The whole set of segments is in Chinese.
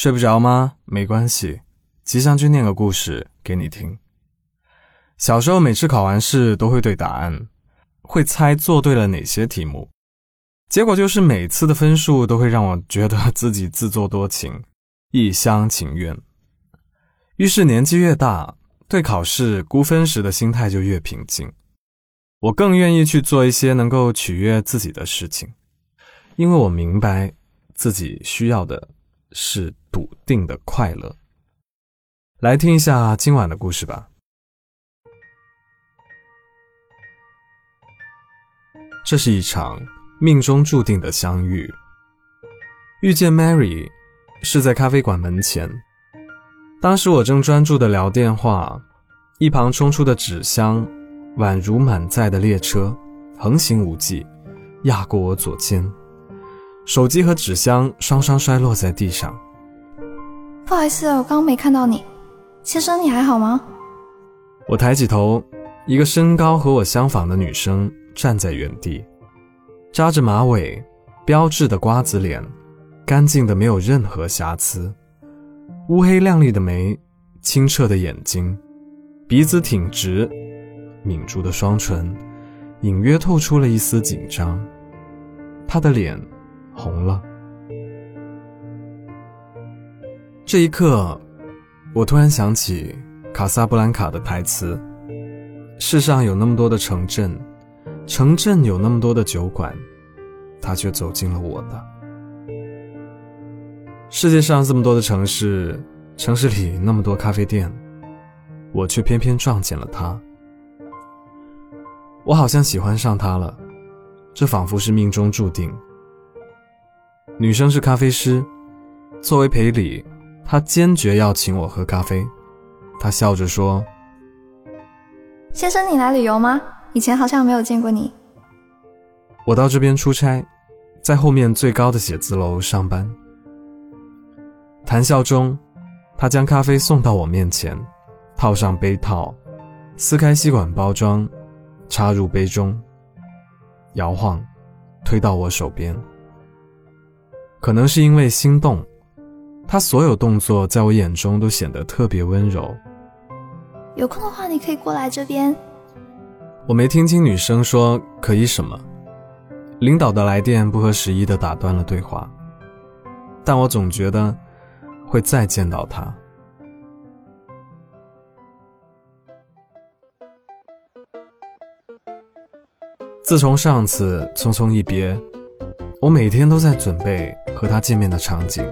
睡不着吗？没关系，吉祥君念个故事给你听。小时候每次考完试都会对答案，会猜做对了哪些题目，结果就是每次的分数都会让我觉得自己自作多情，一厢情愿。于是年纪越大，对考试估分时的心态就越平静。我更愿意去做一些能够取悦自己的事情，因为我明白自己需要的是笃定的快乐。来听一下今晚的故事吧。这是一场命中注定的相遇。遇见 Mary 是在咖啡馆门前，当时我正专注的聊电话，一旁冲出的纸箱。宛如满载的列车，横行无忌，压过我左肩，手机和纸箱双双摔落在地上。不好意思，我刚刚没看到你，先生，你还好吗？我抬起头，一个身高和我相仿的女生站在原地，扎着马尾，标志的瓜子脸，干净的没有任何瑕疵，乌黑亮丽的眉，清澈的眼睛，鼻子挺直。抿住的双唇，隐约透出了一丝紧张。他的脸红了。这一刻，我突然想起《卡萨布兰卡》的台词：“世上有那么多的城镇，城镇有那么多的酒馆，他却走进了我的。世界上这么多的城市，城市里那么多咖啡店，我却偏偏撞见了他。”我好像喜欢上他了，这仿佛是命中注定。女生是咖啡师，作为赔礼，她坚决要请我喝咖啡。他笑着说：“先生，你来旅游吗？以前好像没有见过你。”我到这边出差，在后面最高的写字楼上班。谈笑中，他将咖啡送到我面前，套上杯套，撕开吸管包装。插入杯中，摇晃，推到我手边。可能是因为心动，他所有动作在我眼中都显得特别温柔。有空的话，你可以过来这边。我没听清女生说可以什么。领导的来电不合时宜的打断了对话，但我总觉得会再见到他。自从上次匆匆一别，我每天都在准备和他见面的场景，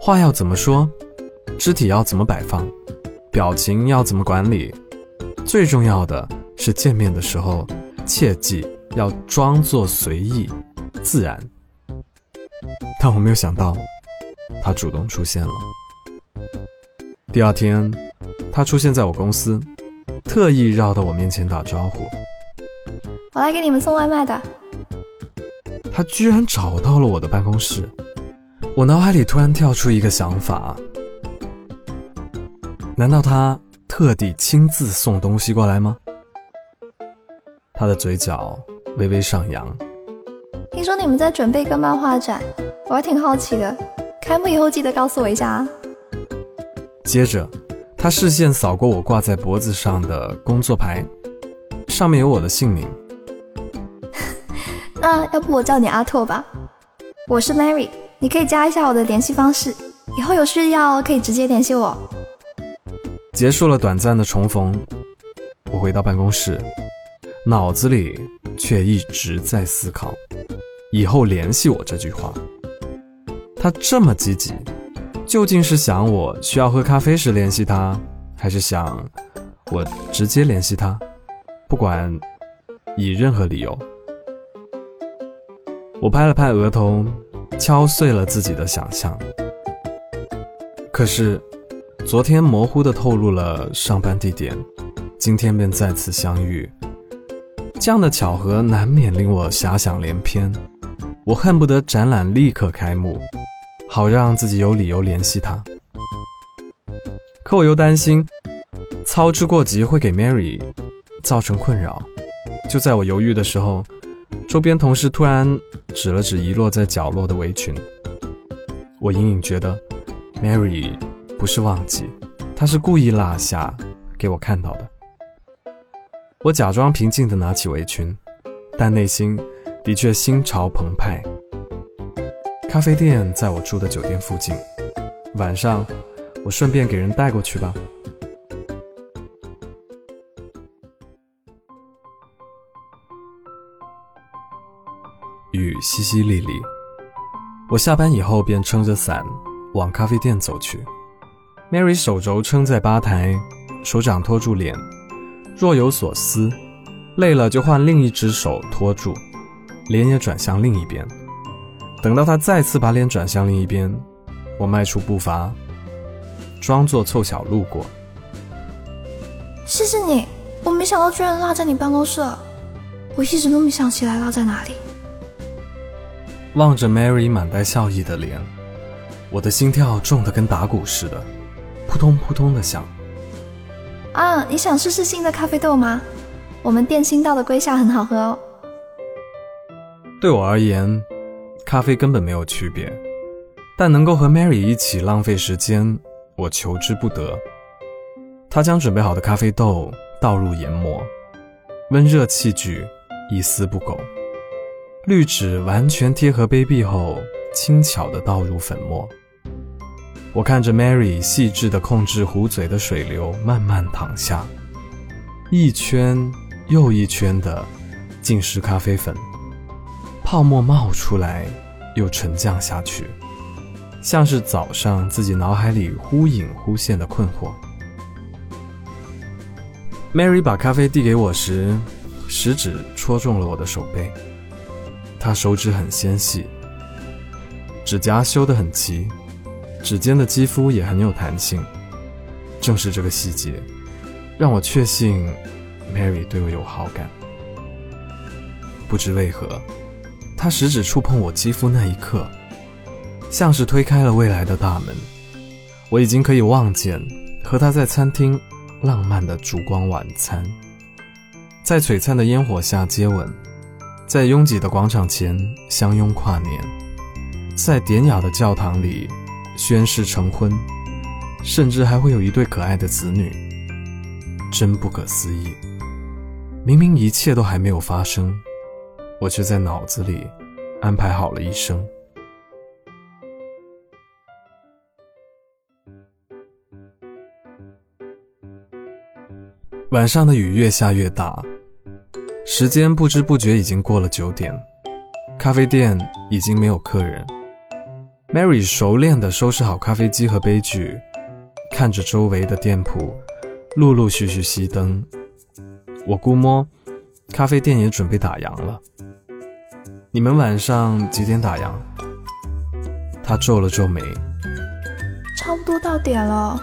话要怎么说，肢体要怎么摆放，表情要怎么管理，最重要的是见面的时候，切记要装作随意、自然。但我没有想到，他主动出现了。第二天，他出现在我公司，特意绕到我面前打招呼。我来给你们送外卖的。他居然找到了我的办公室，我脑海里突然跳出一个想法：难道他特地亲自送东西过来吗？他的嘴角微微上扬。听说你们在准备一个漫画展，我还挺好奇的。开幕以后记得告诉我一下啊。接着，他视线扫过我挂在脖子上的工作牌，上面有我的姓名。那要不我叫你阿拓吧，我是 Mary，你可以加一下我的联系方式，以后有需要可以直接联系我。结束了短暂的重逢，我回到办公室，脑子里却一直在思考“以后联系我”这句话。他这么积极，究竟是想我需要喝咖啡时联系他，还是想我直接联系他？不管以任何理由。我拍了拍额头，敲碎了自己的想象。可是，昨天模糊的透露了上班地点，今天便再次相遇，这样的巧合难免令我遐想连篇。我恨不得展览立刻开幕，好让自己有理由联系他。可我又担心操之过急会给 Mary 造成困扰。就在我犹豫的时候。周边同事突然指了指遗落在角落的围裙，我隐隐觉得 Mary 不是忘记，她是故意落下给我看到的。我假装平静地拿起围裙，但内心的确心潮澎湃。咖啡店在我住的酒店附近，晚上我顺便给人带过去吧。淅淅沥沥，我下班以后便撑着伞往咖啡店走去。Mary 手肘撑在吧台，手掌托住脸，若有所思。累了就换另一只手托住，脸也转向另一边。等到她再次把脸转向另一边，我迈出步伐，装作凑巧路过。谢谢你，我没想到居然落在你办公室，我一直都没想起来落在哪里。望着 Mary 满带笑意的脸，我的心跳重得跟打鼓似的，扑通扑通的响。啊，你想试试新的咖啡豆吗？我们店新到的龟夏很好喝哦。对我而言，咖啡根本没有区别，但能够和 Mary 一起浪费时间，我求之不得。他将准备好的咖啡豆倒入研磨，温热器具一丝不苟。滤纸完全贴合杯壁后，轻巧地倒入粉末。我看着 Mary 细致地控制壶嘴的水流慢慢淌下，一圈又一圈的浸湿咖啡粉，泡沫冒出来又沉降下去，像是早上自己脑海里忽隐忽现的困惑。Mary 把咖啡递给我时，食指戳中了我的手背。他手指很纤细，指甲修得很齐，指尖的肌肤也很有弹性。正是这个细节，让我确信 Mary 对我有好感。不知为何，他食指触碰我肌肤那一刻，像是推开了未来的大门。我已经可以望见和他在餐厅浪漫的烛光晚餐，在璀璨的烟火下接吻。在拥挤的广场前相拥跨年，在典雅的教堂里宣誓成婚，甚至还会有一对可爱的子女，真不可思议！明明一切都还没有发生，我却在脑子里安排好了一生。晚上的雨越下越大。时间不知不觉已经过了九点，咖啡店已经没有客人。Mary 熟练地收拾好咖啡机和杯具，看着周围的店铺陆陆续续熄灯。我估摸，咖啡店也准备打烊了。你们晚上几点打烊？他皱了皱眉，差不多到点了，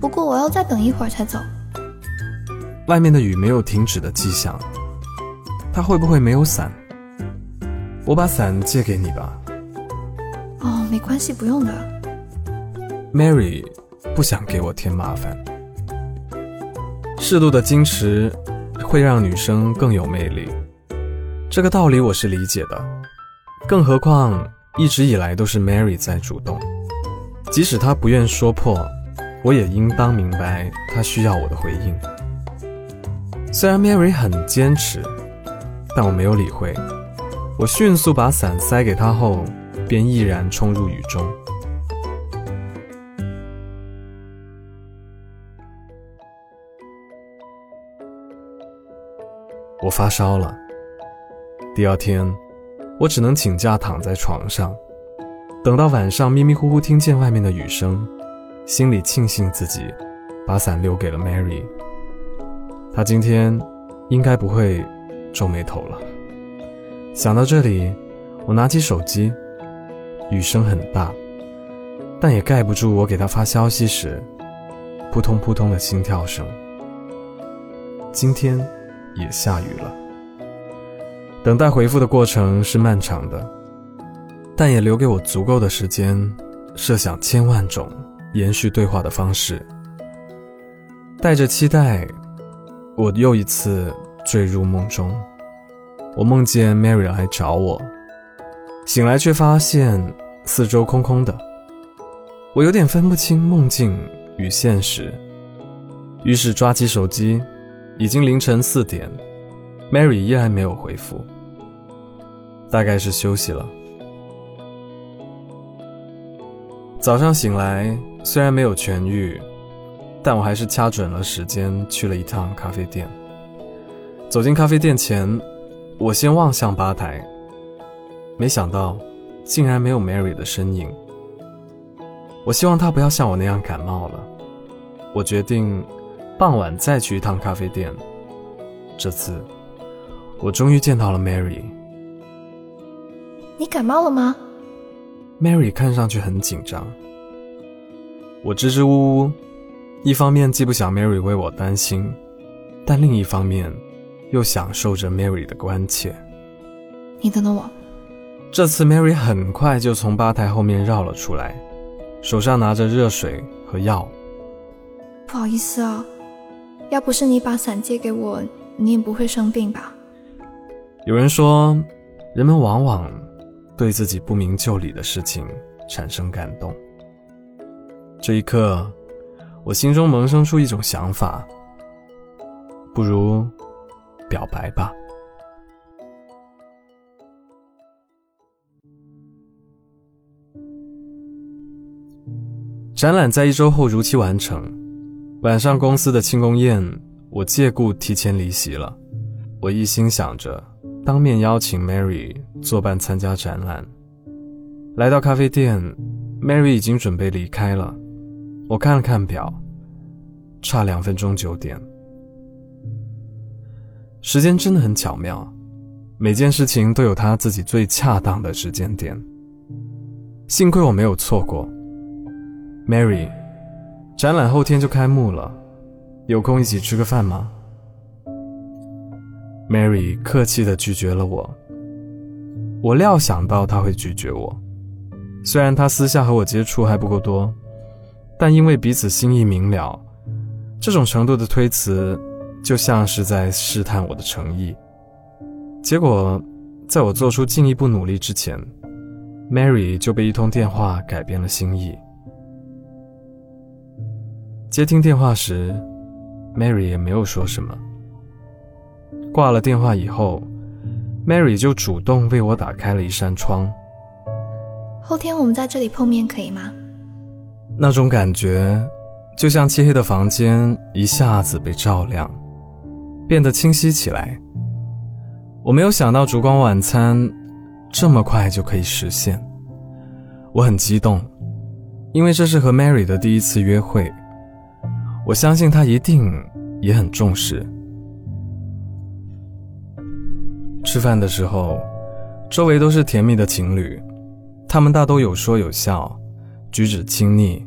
不过我要再等一会儿才走。外面的雨没有停止的迹象。他会不会没有伞？我把伞借给你吧。哦，没关系，不用的。Mary 不想给我添麻烦。适度的矜持会让女生更有魅力，这个道理我是理解的。更何况一直以来都是 Mary 在主动，即使她不愿说破，我也应当明白她需要我的回应。虽然 Mary 很坚持。但我没有理会，我迅速把伞塞给他后，便毅然冲入雨中。我发烧了，第二天，我只能请假躺在床上，等到晚上迷迷糊糊听见外面的雨声，心里庆幸自己把伞留给了 Mary。她今天应该不会。皱眉头了。想到这里，我拿起手机，雨声很大，但也盖不住我给他发消息时扑通扑通的心跳声。今天也下雨了。等待回复的过程是漫长的，但也留给我足够的时间设想千万种延续对话的方式。带着期待，我又一次。坠入梦中，我梦见 Mary 来找我，醒来却发现四周空空的。我有点分不清梦境与现实，于是抓起手机，已经凌晨四点，Mary 依然没有回复，大概是休息了。早上醒来，虽然没有痊愈，但我还是掐准了时间去了一趟咖啡店。走进咖啡店前，我先望向吧台，没想到竟然没有 Mary 的身影。我希望她不要像我那样感冒了。我决定傍晚再去一趟咖啡店。这次，我终于见到了 Mary。你感冒了吗？Mary 看上去很紧张，我支支吾吾，一方面既不想 Mary 为我担心，但另一方面又享受着 Mary 的关切。你等等我。这次 Mary 很快就从吧台后面绕了出来，手上拿着热水和药。不好意思啊，要不是你把伞借给我，你也不会生病吧？有人说，人们往往。对自己不明就里的事情产生感动。这一刻，我心中萌生出一种想法：不如表白吧。展览在一周后如期完成，晚上公司的庆功宴，我借故提前离席了。我一心想着。当面邀请 Mary 作伴参加展览。来到咖啡店，Mary 已经准备离开了。我看了看表，差两分钟九点。时间真的很巧妙，每件事情都有它自己最恰当的时间点。幸亏我没有错过。Mary，展览后天就开幕了，有空一起吃个饭吗？Mary 客气地拒绝了我。我料想到他会拒绝我，虽然他私下和我接触还不够多，但因为彼此心意明了，这种程度的推辞就像是在试探我的诚意。结果，在我做出进一步努力之前，Mary 就被一通电话改变了心意。接听电话时，Mary 也没有说什么。挂了电话以后，Mary 就主动为我打开了一扇窗。后天我们在这里碰面可以吗？那种感觉，就像漆黑的房间一下子被照亮，变得清晰起来。我没有想到烛光晚餐这么快就可以实现，我很激动，因为这是和 Mary 的第一次约会。我相信她一定也很重视。吃饭的时候，周围都是甜蜜的情侣，他们大都有说有笑，举止亲昵。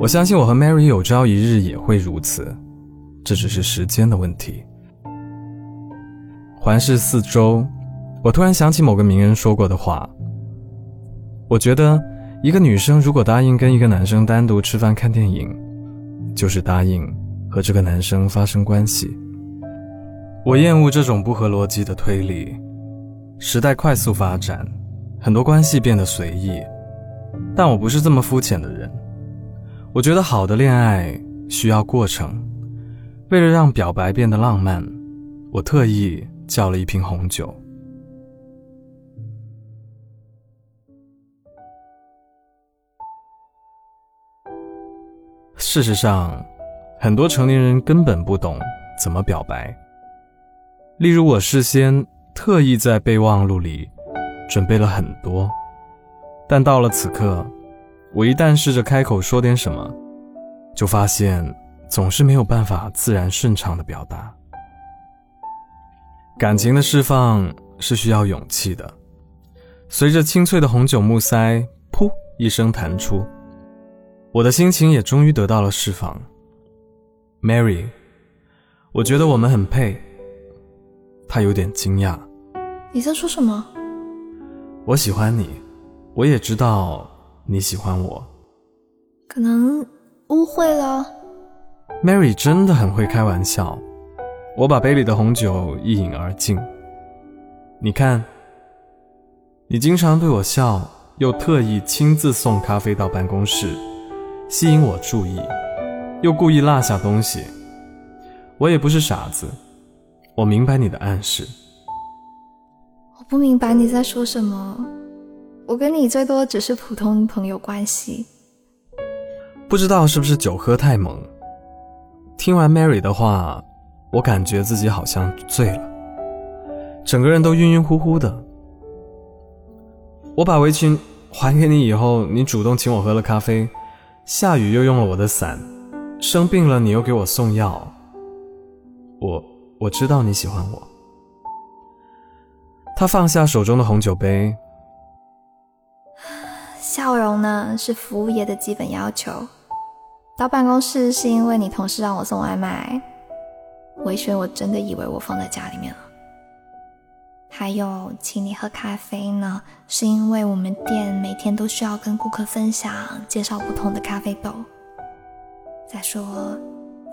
我相信我和 Mary 有朝一日也会如此，这只是时间的问题。环视四周，我突然想起某个名人说过的话。我觉得，一个女生如果答应跟一个男生单独吃饭看电影，就是答应和这个男生发生关系。我厌恶这种不合逻辑的推理。时代快速发展，很多关系变得随意，但我不是这么肤浅的人。我觉得好的恋爱需要过程。为了让表白变得浪漫，我特意叫了一瓶红酒。事实上，很多成年人根本不懂怎么表白。例如，我事先特意在备忘录里准备了很多，但到了此刻，我一旦试着开口说点什么，就发现总是没有办法自然顺畅的表达。感情的释放是需要勇气的。随着清脆的红酒木塞“噗”一声弹出，我的心情也终于得到了释放。Mary，我觉得我们很配。他有点惊讶，你在说什么？我喜欢你，我也知道你喜欢我，可能误会了。Mary 真的很会开玩笑，我把杯里的红酒一饮而尽。你看，你经常对我笑，又特意亲自送咖啡到办公室，吸引我注意，又故意落下东西。我也不是傻子，我明白你的暗示。我不明白你在说什么。我跟你最多只是普通朋友关系。不知道是不是酒喝太猛，听完 Mary 的话，我感觉自己好像醉了，整个人都晕晕乎乎的。我把围裙还给你以后，你主动请我喝了咖啡，下雨又用了我的伞，生病了你又给我送药。我我知道你喜欢我。他放下手中的红酒杯。笑容呢，是服务业的基本要求。到办公室是因为你同事让我送外卖，维轩我真的以为我放在家里面了。还有，请你喝咖啡呢，是因为我们店每天都需要跟顾客分享、介绍不同的咖啡豆。再说，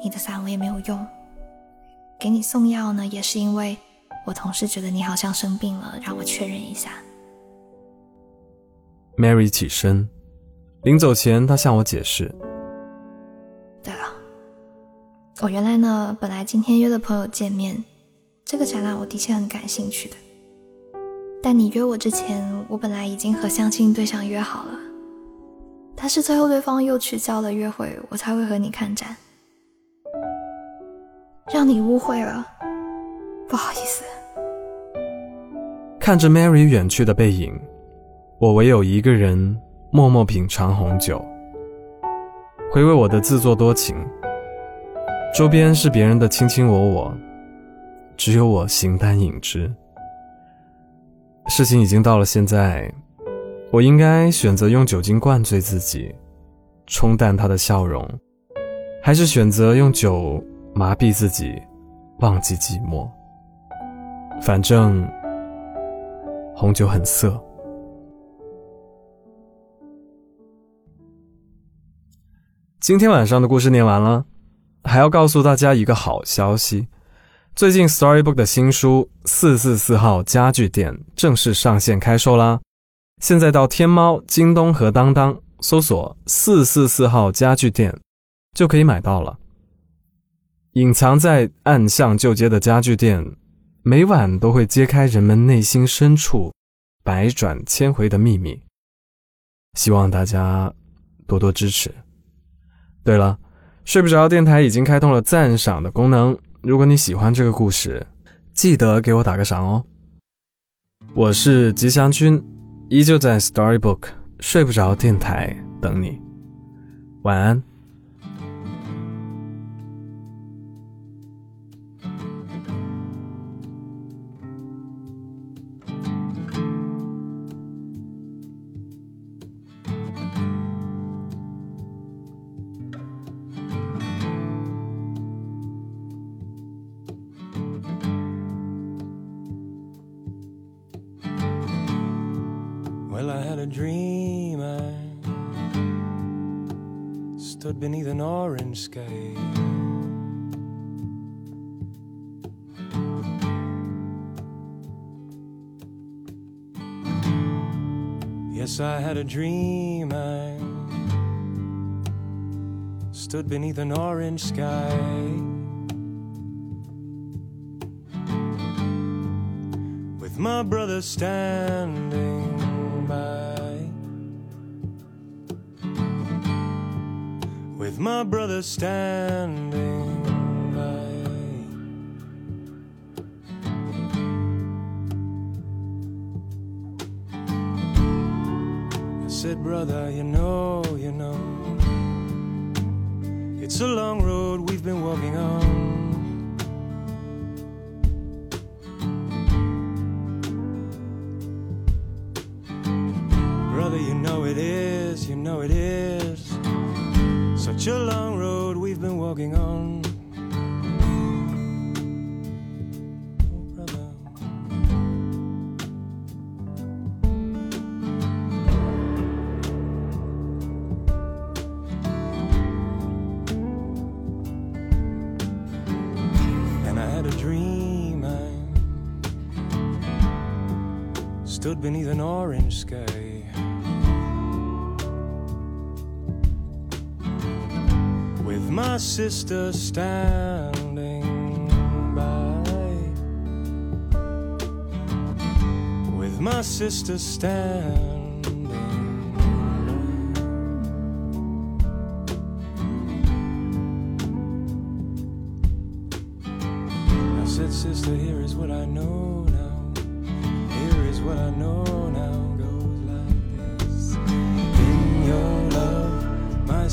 你的伞我也没有用。给你送药呢，也是因为我同事觉得你好像生病了，让我确认一下。Mary 起身，临走前，她向我解释：“，我原来呢，本来今天约了朋友见面，这个展览我的确很感兴趣的。但你约我之前，我本来已经和相亲对象约好了，但是最后对方又取消了约会，我才会和你看展，让你误会了，不好意思。”看着 Mary 远去的背影。我唯有一个人默默品尝红酒，回味我的自作多情。周边是别人的卿卿我我，只有我形单影只。事情已经到了现在，我应该选择用酒精灌醉自己，冲淡他的笑容，还是选择用酒麻痹自己，忘记寂寞？反正红酒很涩。今天晚上的故事念完了，还要告诉大家一个好消息：最近 Storybook 的新书《四四四号家具店》正式上线开售啦！现在到天猫、京东和当当搜索“四四四号家具店”，就可以买到了。隐藏在暗巷旧街的家具店，每晚都会揭开人们内心深处百转千回的秘密。希望大家多多支持。对了，睡不着电台已经开通了赞赏的功能。如果你喜欢这个故事，记得给我打个赏哦。我是吉祥君，依旧在 Storybook 睡不着电台等你。晚安。Stood beneath an orange sky. Yes, I had a dream I stood beneath an orange sky. With my brother standing with my brother standing by. I said, Brother, you know, you know, it's a long road we've been walking on. Brother, you know it is, you know it is. Such a long road we've been walking on. and I had a dream I stood beneath an orange sky my sister standing by. With my sister standing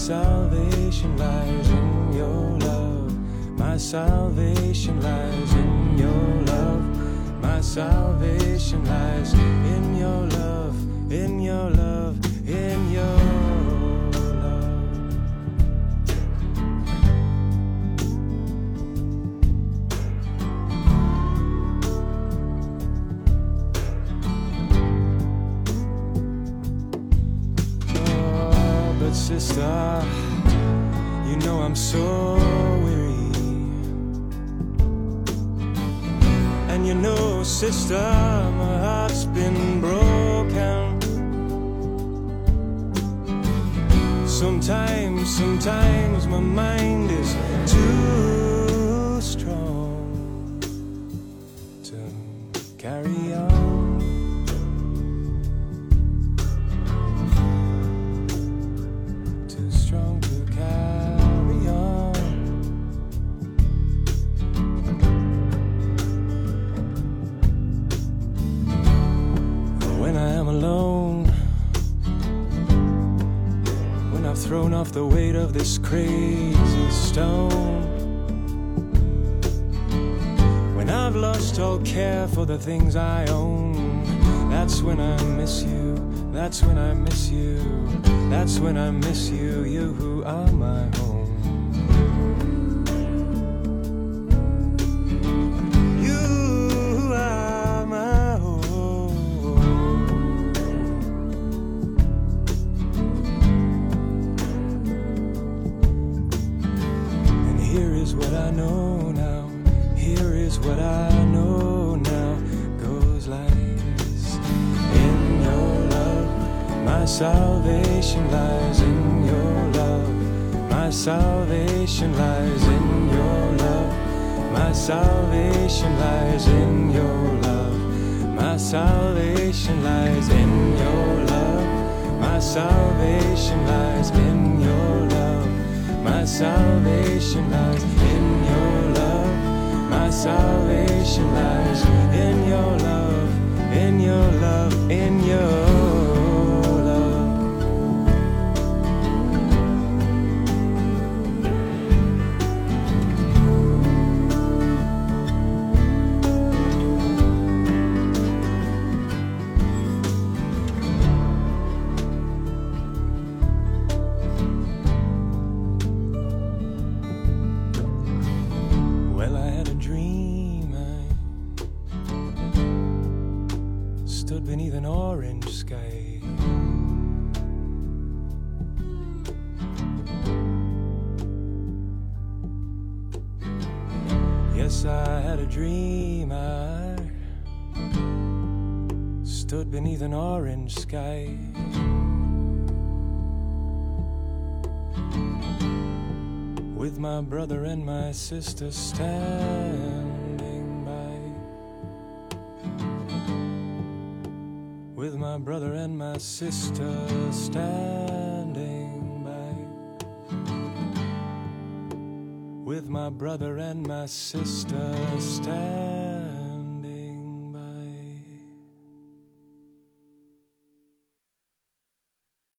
salvation lies. In your love, my salvation lies. In your love, my salvation lies. In your love, in your love, in your sister, my heart's been broken. Sometimes, sometimes my mind is too That's when I miss you. That's when I miss you. You who are my home. Salvation lies in your love. My salvation lies in your love. My salvation lies in your love. My salvation lies in your love. My salvation lies in your love. In your love. In your Yes, I had a dream. I stood beneath an orange sky. with my brother and my sister standing by. With my brother and my sister standing With my brother and my sister. Standing